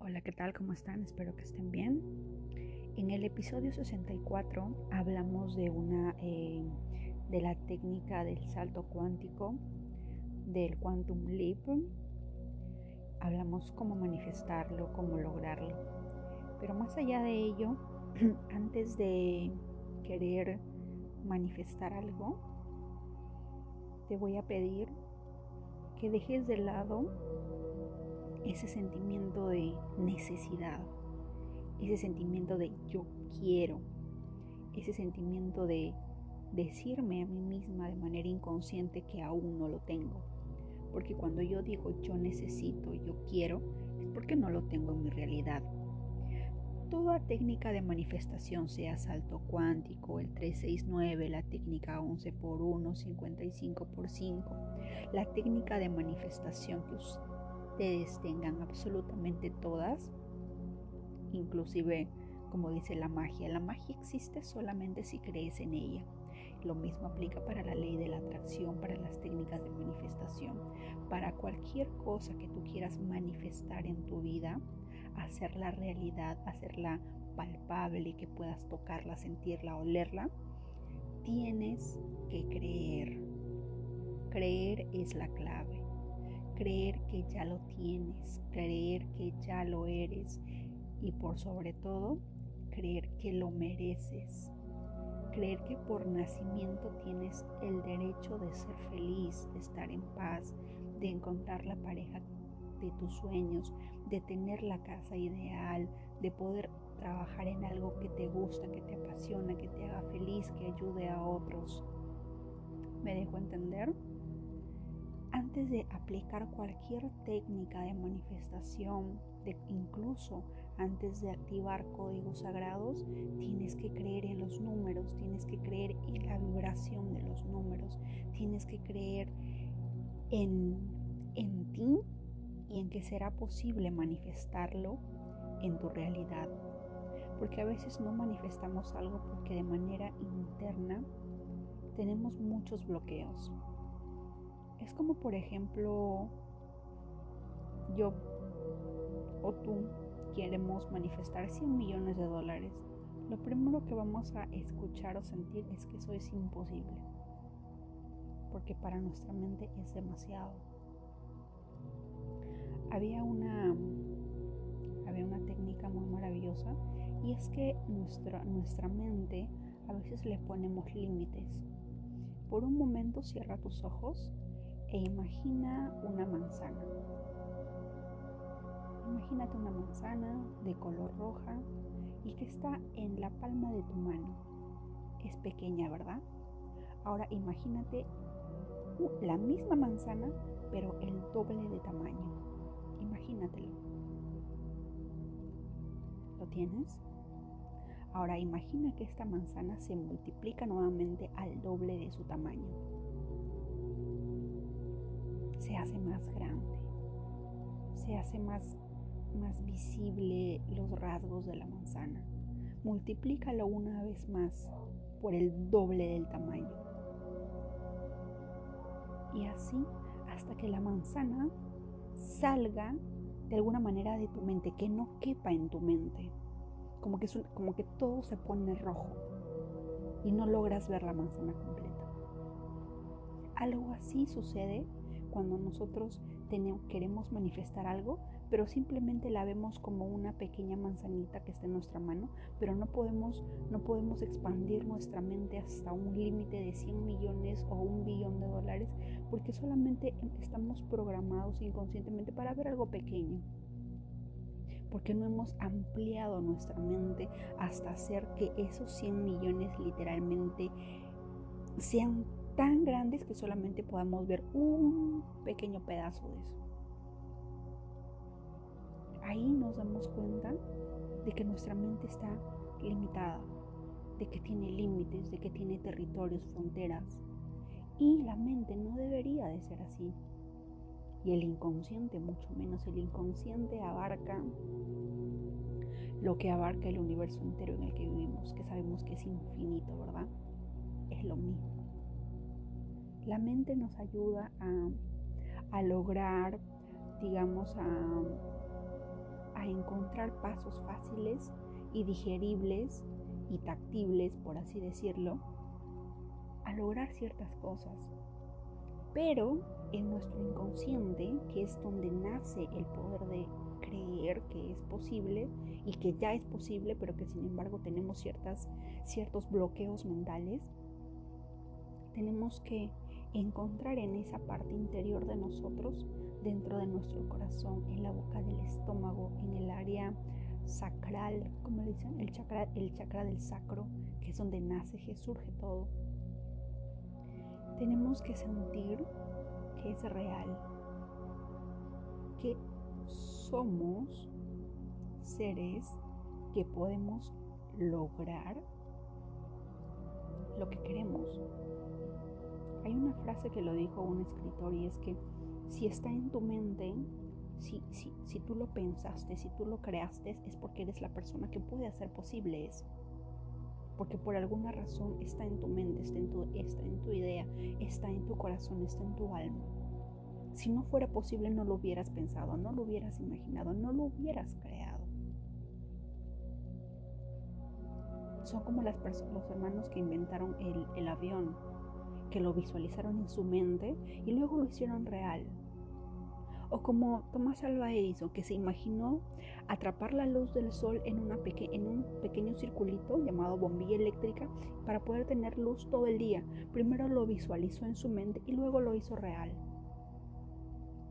Hola, ¿qué tal? ¿Cómo están? Espero que estén bien. En el episodio 64 hablamos de una eh, de la técnica del salto cuántico, del quantum leap. Hablamos cómo manifestarlo, cómo lograrlo. Pero más allá de ello, antes de querer manifestar algo, te voy a pedir que dejes de lado ese sentimiento de necesidad, ese sentimiento de yo quiero, ese sentimiento de decirme a mí misma de manera inconsciente que aún no lo tengo. Porque cuando yo digo yo necesito, yo quiero, es porque no lo tengo en mi realidad. Toda técnica de manifestación, sea salto cuántico, el 369, la técnica 11 por 1, 55 por 5, la técnica de manifestación que ustedes tengan absolutamente todas, inclusive como dice la magia, la magia existe solamente si crees en ella. Lo mismo aplica para la ley de la atracción, para las técnicas de manifestación, para cualquier cosa que tú quieras manifestar en tu vida, hacerla realidad, hacerla palpable, que puedas tocarla, sentirla, olerla, tienes que creer. Creer es la clave creer que ya lo tienes, creer que ya lo eres y por sobre todo, creer que lo mereces. Creer que por nacimiento tienes el derecho de ser feliz, de estar en paz, de encontrar la pareja de tus sueños, de tener la casa ideal, de poder trabajar en algo que te gusta, que te apasiona, que te haga feliz, que ayude a otros. ¿Me dejo entender? Antes de aplicar cualquier técnica de manifestación, de incluso antes de activar códigos sagrados, tienes que creer en los números, tienes que creer en la vibración de los números, tienes que creer en, en ti y en que será posible manifestarlo en tu realidad. Porque a veces no manifestamos algo porque de manera interna tenemos muchos bloqueos es como por ejemplo yo o tú queremos manifestar 100 millones de dólares. Lo primero que vamos a escuchar o sentir es que eso es imposible. Porque para nuestra mente es demasiado. Había una había una técnica muy maravillosa y es que nuestra, nuestra mente a veces le ponemos límites. Por un momento cierra tus ojos e imagina una manzana. Imagínate una manzana de color roja y que está en la palma de tu mano. Es pequeña, ¿verdad? Ahora imagínate la misma manzana, pero el doble de tamaño. Imagínatelo. ¿Lo tienes? Ahora imagina que esta manzana se multiplica nuevamente al doble de su tamaño se hace más grande, se hace más, más visible los rasgos de la manzana. Multiplícalo una vez más por el doble del tamaño. Y así hasta que la manzana salga de alguna manera de tu mente, que no quepa en tu mente. Como que, como que todo se pone rojo y no logras ver la manzana completa. Algo así sucede cuando nosotros tenemos, queremos manifestar algo, pero simplemente la vemos como una pequeña manzanita que está en nuestra mano, pero no podemos, no podemos expandir nuestra mente hasta un límite de 100 millones o un billón de dólares, porque solamente estamos programados inconscientemente para ver algo pequeño porque no hemos ampliado nuestra mente hasta hacer que esos 100 millones literalmente sean tan grandes que solamente podamos ver un pequeño pedazo de eso. Ahí nos damos cuenta de que nuestra mente está limitada, de que tiene límites, de que tiene territorios, fronteras. Y la mente no debería de ser así. Y el inconsciente, mucho menos el inconsciente, abarca lo que abarca el universo entero en el que vivimos, que sabemos que es infinito, ¿verdad? Es lo mismo. La mente nos ayuda a, lograr, digamos, a, encontrar pasos fáciles y digeribles y tactibles, por así decirlo, a lograr ciertas cosas. Pero en nuestro inconsciente, que es donde nace el poder de creer que es posible y que ya es posible, pero que sin embargo tenemos ciertos bloqueos mentales, tenemos que encontrar en esa parte interior de nosotros, dentro de nuestro corazón, en la boca del estómago, en el área sacral, como le dicen, el chakra, el chakra del sacro, que es donde nace, que surge todo. Tenemos que sentir que es real, que somos seres que podemos lograr lo que queremos. Hay una frase que lo dijo un escritor y es que si está en tu mente, si, si, si tú lo pensaste, si tú lo creaste, es porque eres la persona que puede hacer posible eso. Porque por alguna razón está en tu mente, está en tu, idea, está en tu corazón, está en tu alma. Si no fuera posible, no lo hubieras pensado, no lo hubieras imaginado, no lo hubieras creado. Son como los hermanos que inventaron el avión, que lo visualizaron en su mente y luego lo hicieron real. O como Tomás Alva Edison, que se imaginó atrapar la luz del sol en, un pequeño circulito llamado bombilla eléctrica para poder tener luz todo el día. Primero lo visualizó en su mente y luego lo hizo real.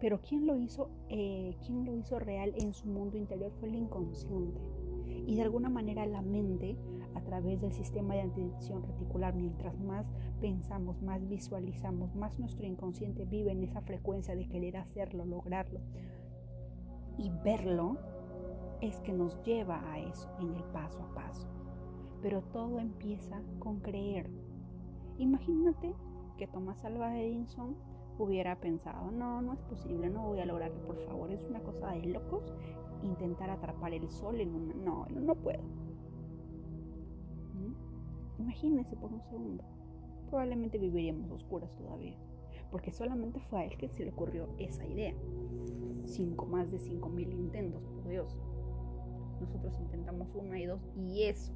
Pero ¿quién lo hizo, eh, quién lo hizo real en su mundo interior fue el inconsciente. Y de alguna manera la mente, a través del sistema de atención reticular, mientras más pensamos, más visualizamos, más nuestro inconsciente vive en esa frecuencia de querer hacerlo, lograrlo y verlo, es que nos lleva a eso en el paso a paso. Pero todo empieza con creer. Imagínate que Tomás Alva Edison hubiera pensado, no, no es posible, no voy a lograrlo, por favor, es una cosa de locos intentar atrapar el sol en una... No, no, puedo. Imagínense por un segundo. Probablemente viviríamos oscuras todavía, porque solamente fue a él que se le ocurrió esa idea. Cinco, más de cinco mil intentos, por Dios. Nosotros intentamos una y dos y eso.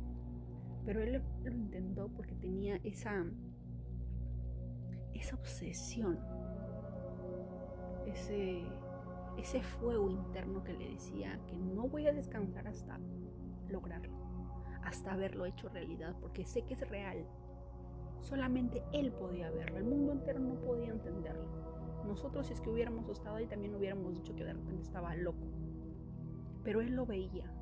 Pero él lo intentó porque tenía esa, esa obsesión ese, ese fuego interno que le decía que no voy a descansar hasta lograrlo, hasta haberlo hecho realidad, porque sé que es real. Solamente él podía verlo, el mundo entero no podía entenderlo. Nosotros si es que hubiéramos estado ahí también hubiéramos dicho que de repente estaba loco. Pero él lo veía,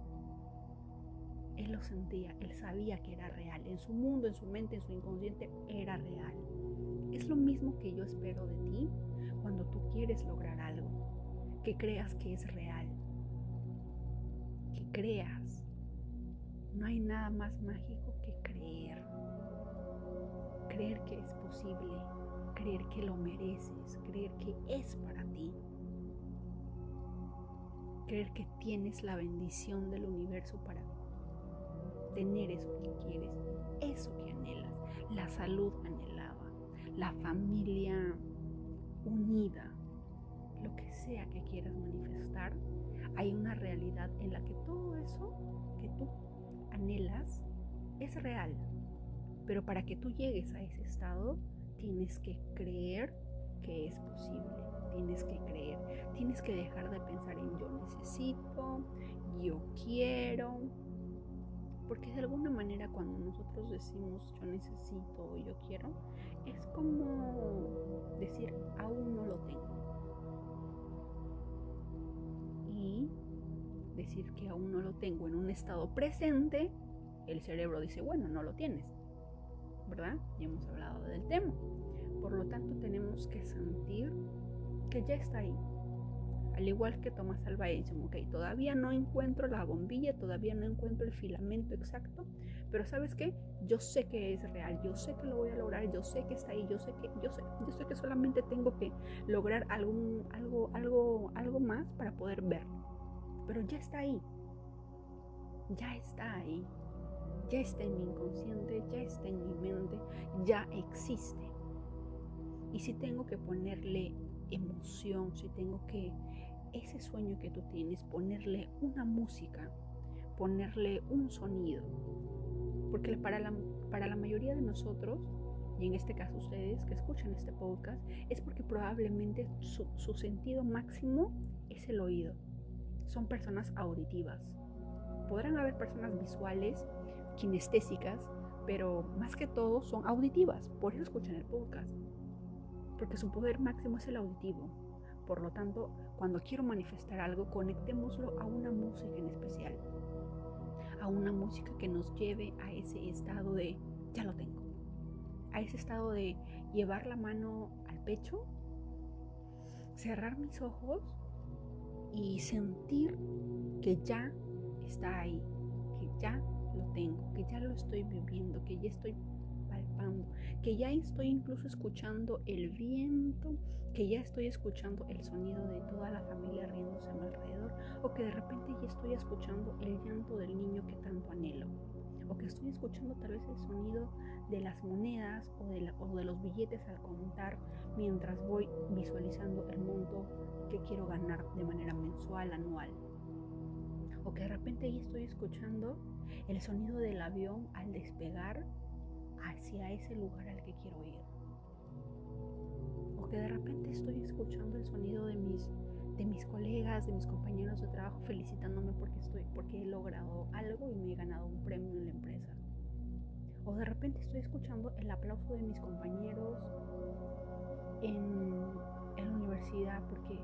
él lo sentía, él sabía que era real. En su mundo, en su mente, en su inconsciente, era real. Es lo mismo que yo espero de ti cuando tú quieres lograr algo, que creas que es real, que creas. No hay nada más mágico que creer. Creer que es posible, creer que lo mereces, creer que es para ti. Creer que tienes la bendición del universo para tener eso que quieres, eso que anhelas, la salud anhelada, la familia unida, lo que sea que quieras manifestar, hay una realidad en la que todo eso que tú anhelas es real. Pero para que tú llegues a ese estado, tienes que creer que es posible. Tienes que creer. Tienes que dejar de pensar en yo necesito, yo quiero. Porque de alguna manera cuando nosotros decimos yo necesito o yo quiero, es como decir, aún no lo tengo. Y decir que aún no lo tengo en un estado presente, el cerebro dice, bueno, no lo tienes. ¿Verdad? Ya hemos hablado del tema. Por lo tanto, tenemos que sentir que ya está ahí, al igual que Tomás Alva Edison, ok, todavía no encuentro la bombilla, todavía no encuentro el filamento exacto, pero ¿sabes qué? Yo sé que es real, yo sé que lo voy a lograr, yo sé que está ahí, yo sé que, yo sé, yo sé que solamente tengo que lograr algún, algo, algo, algo más para poder verlo. Pero ya está ahí. Ya está ahí. Ya está en mi inconsciente, ya está en mi mente, ya existe. Y si tengo que ponerle emoción, si tengo que ese sueño que tú tienes, ponerle una música, ponerle un sonido. Porque para la, para la mayoría de nosotros, y en este caso ustedes que escuchan este podcast, es porque probablemente su, su sentido máximo es el oído. Son personas auditivas. Podrán haber personas visuales, kinestésicas, pero más que todo son auditivas. Por eso escuchan el podcast. Porque su poder máximo es el auditivo. Por lo tanto, cuando quiero manifestar algo, conectémoslo a una música en especial. A una música que nos lleve a ese estado de ya lo tengo. A ese estado de llevar la mano al pecho, cerrar mis ojos y sentir que ya está ahí, que ya lo tengo, que ya lo estoy viviendo, que ya estoy palpando, que ya estoy incluso escuchando el viento, que ya estoy escuchando el sonido de toda la familia riéndose a mi alrededor, o que de repente ya estoy escuchando el llanto del niño que tanto anhelo, o que estoy escuchando tal vez el sonido de las monedas o de, los billetes al contar mientras voy visualizando el monto que quiero ganar de manera mensual, anual. O que de repente ya estoy escuchando el sonido del avión al despegar hacia ese lugar al que quiero ir. O que de repente estoy escuchando el sonido de mis, de mis colegas, de mis compañeros de trabajo felicitándome porque, estoy, porque he logrado algo y me he ganado un premio en la empresa. O de repente estoy escuchando el aplauso de mis compañeros en, la universidad porque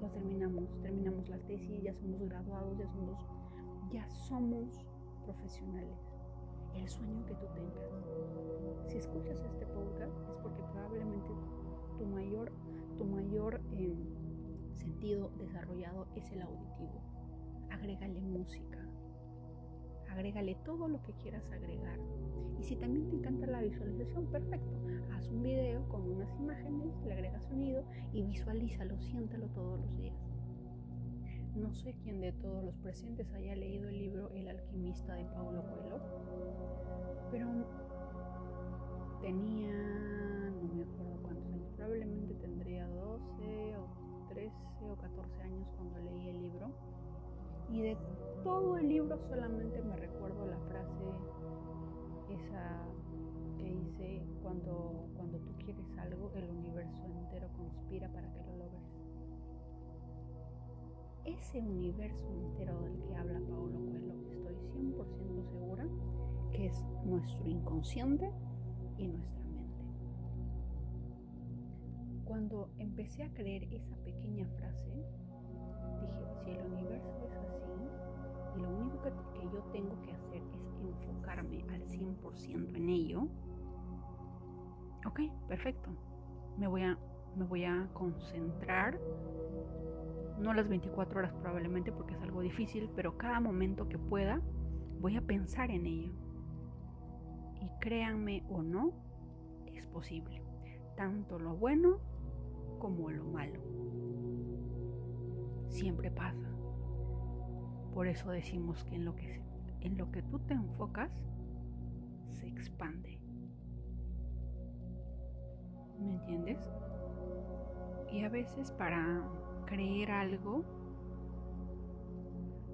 lo terminamos, terminamos la tesis, ya somos graduados, ya somos, ya somos profesionales, el sueño que tú tengas. Si escuchas este podcast es porque probablemente tu mayor, tu mayor eh, sentido desarrollado es el auditivo. Agrégale música, agrégale todo lo que quieras agregar. Y si también te encanta la visualización, perfecto. Haz un video con unas imágenes, le agregas sonido y visualízalo, siéntalo todos los días. No sé quién de todos los presentes haya leído el libro El alquimista de Paulo Coelho, pero tenía, no me acuerdo cuántos años, probablemente tendría 12 o 13 o 14 años cuando leí el libro. Y de todo el libro solamente me recuerdo la frase esa que dice cuando, cuando tú quieres algo, el universo entero conspira para que lo ese universo entero del que habla Paulo Coelho, estoy 100% segura que es nuestro inconsciente y nuestra mente. Cuando empecé a creer esa pequeña frase, dije, si el universo lo único que, que yo tengo que hacer es enfocarme al 100% en ello, ok, perfecto. Me voy a, me voy a concentrar no las 24 horas probablemente porque es algo difícil, pero cada momento que pueda voy a pensar en ello. Y créanme o no, es posible. Tanto lo bueno como lo malo. Siempre pasa. Por eso decimos que en lo que, en lo que tú te enfocas, se expande. ¿Me entiendes? Y a veces para creer algo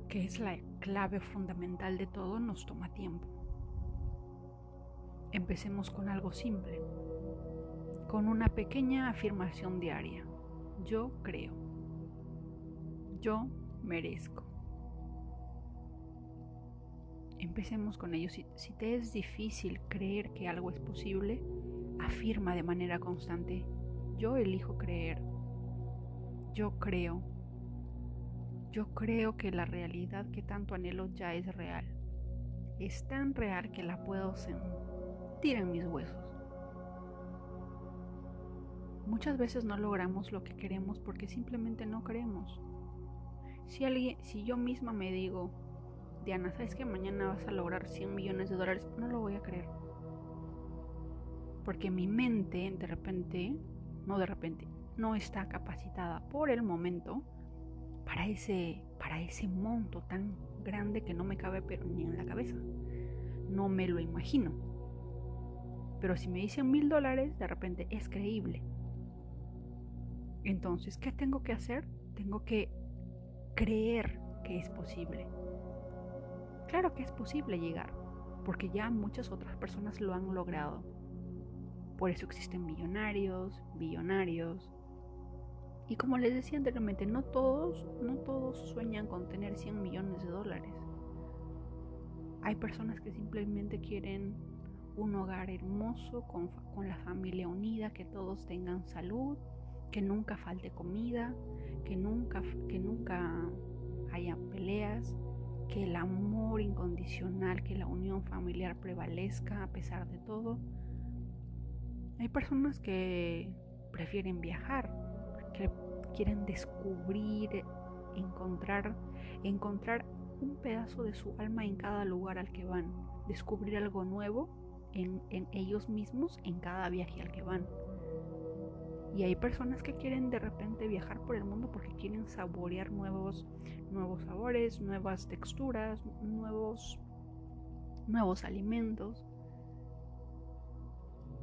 que es la clave fundamental de todo nos toma tiempo. Empecemos con algo simple, con una pequeña afirmación diaria. Yo creo. Yo merezco. Empecemos con ello. Si, si, te es difícil creer que algo es posible, afirma de manera constante. Yo elijo creer yo creo, yo creo que la realidad que tanto anhelo ya es real. Es tan real que la puedo sentir en mis huesos. Muchas veces no logramos lo que queremos porque simplemente no creemos. Si alguien, si yo misma me digo, Diana, ¿sabes que mañana vas a lograr 100 millones de dólares? No lo voy a creer. Porque mi mente de repente, no de repente, no está capacitada por el momento para ese, para ese monto tan grande que no me cabe pero ni en la cabeza. No me lo imagino. Pero si me dicen mil dólares, de repente es creíble. Entonces, ¿qué tengo que hacer? Tengo que creer que es posible. Claro que es posible llegar, porque ya muchas otras personas lo han logrado. Por eso existen millonarios, billonarios. Y como les decía anteriormente, no todos, no todos sueñan con tener 100 millones de dólares. Hay personas que simplemente quieren un hogar hermoso, con, con, la familia unida, que todos tengan salud, que nunca falte comida, que nunca, que nunca haya peleas, que el amor incondicional, que la unión familiar prevalezca a pesar de todo. Hay personas que prefieren viajar, que quieren descubrir, encontrar, encontrar un pedazo de su alma en cada lugar al que van, descubrir algo nuevo en, en ellos mismos en cada viaje al que van. Y hay personas que quieren de repente viajar por el mundo porque quieren saborear nuevos, nuevos sabores, nuevas texturas, nuevos, nuevos alimentos.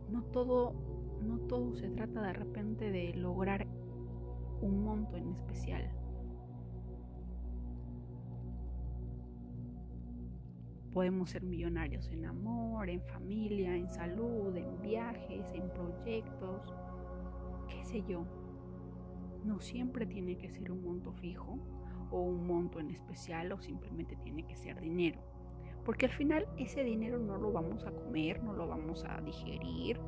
No todo, no todo se trata de repente de lograr un monto en especial. Podemos ser millonarios en amor, en familia, en salud, en viajes, en proyectos qué sé yo. No siempre tiene que ser un monto fijo o un monto en especial o simplemente tiene que ser dinero. Porque al final ese dinero no lo vamos a comer, no lo vamos a digerir.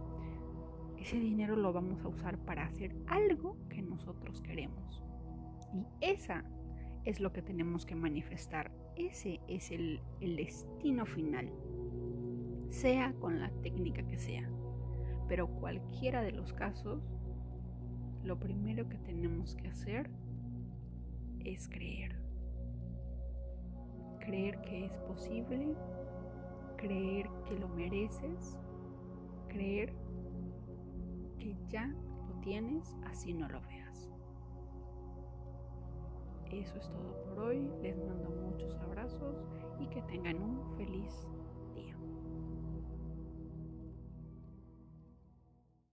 Ese dinero lo vamos a usar para hacer algo que nosotros queremos. Y esa es lo que tenemos que manifestar. Ese es el, destino final. Sea con la técnica que sea. Pero cualquiera de los casos lo primero que tenemos que hacer es creer. Creer que es posible, creer que lo mereces, creer que ya lo tienes así no lo veas. Eso es todo por hoy. Les mando muchos abrazos y que tengan un feliz